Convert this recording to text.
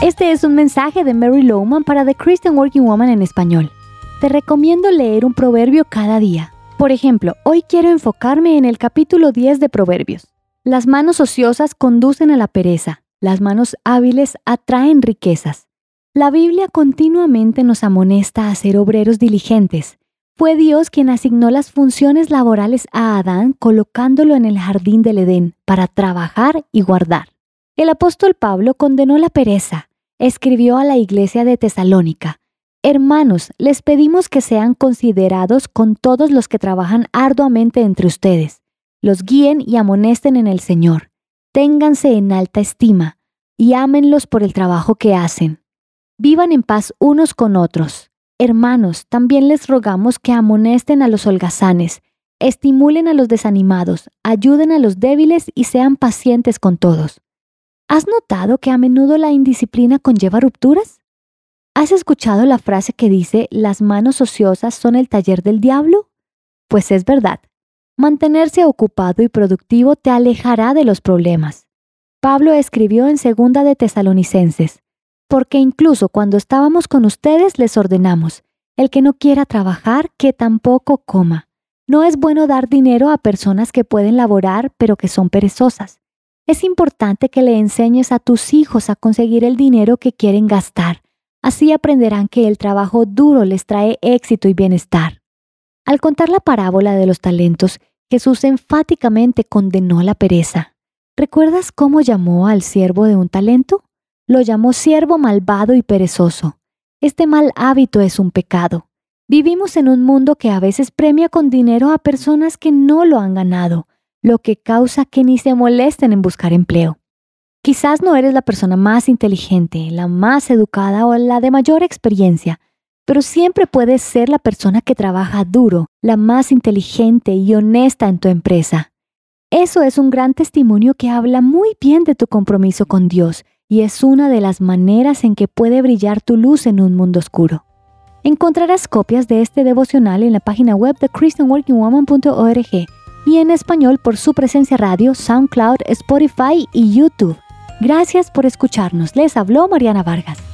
Este es un mensaje de Mary Lowman para The Christian Working Woman en español. Te recomiendo leer un proverbio cada día. Por ejemplo, hoy quiero enfocarme en el capítulo 10 de Proverbios. Las manos ociosas conducen a la pereza, las manos hábiles atraen riquezas. La Biblia continuamente nos amonesta a ser obreros diligentes. Fue Dios quien asignó las funciones laborales a Adán colocándolo en el jardín del Edén para trabajar y guardar. El apóstol Pablo condenó la pereza. Escribió a la iglesia de Tesalónica, Hermanos, les pedimos que sean considerados con todos los que trabajan arduamente entre ustedes, los guíen y amonesten en el Señor, ténganse en alta estima y ámenlos por el trabajo que hacen. Vivan en paz unos con otros. Hermanos, también les rogamos que amonesten a los holgazanes, estimulen a los desanimados, ayuden a los débiles y sean pacientes con todos. ¿Has notado que a menudo la indisciplina conlleva rupturas? ¿Has escuchado la frase que dice las manos ociosas son el taller del diablo? Pues es verdad. Mantenerse ocupado y productivo te alejará de los problemas. Pablo escribió en segunda de Tesalonicenses, porque incluso cuando estábamos con ustedes les ordenamos, el que no quiera trabajar, que tampoco coma. No es bueno dar dinero a personas que pueden laborar pero que son perezosas. Es importante que le enseñes a tus hijos a conseguir el dinero que quieren gastar. Así aprenderán que el trabajo duro les trae éxito y bienestar. Al contar la parábola de los talentos, Jesús enfáticamente condenó la pereza. ¿Recuerdas cómo llamó al siervo de un talento? Lo llamó siervo malvado y perezoso. Este mal hábito es un pecado. Vivimos en un mundo que a veces premia con dinero a personas que no lo han ganado, lo que causa que ni se molesten en buscar empleo. Quizás no eres la persona más inteligente, la más educada o la de mayor experiencia, pero siempre puedes ser la persona que trabaja duro, la más inteligente y honesta en tu empresa. Eso es un gran testimonio que habla muy bien de tu compromiso con Dios y es una de las maneras en que puede brillar tu luz en un mundo oscuro. Encontrarás copias de este devocional en la página web de christianworkingwoman.org y en español por su presencia radio, SoundCloud, Spotify y YouTube. Gracias por escucharnos. Les habló Mariana Vargas.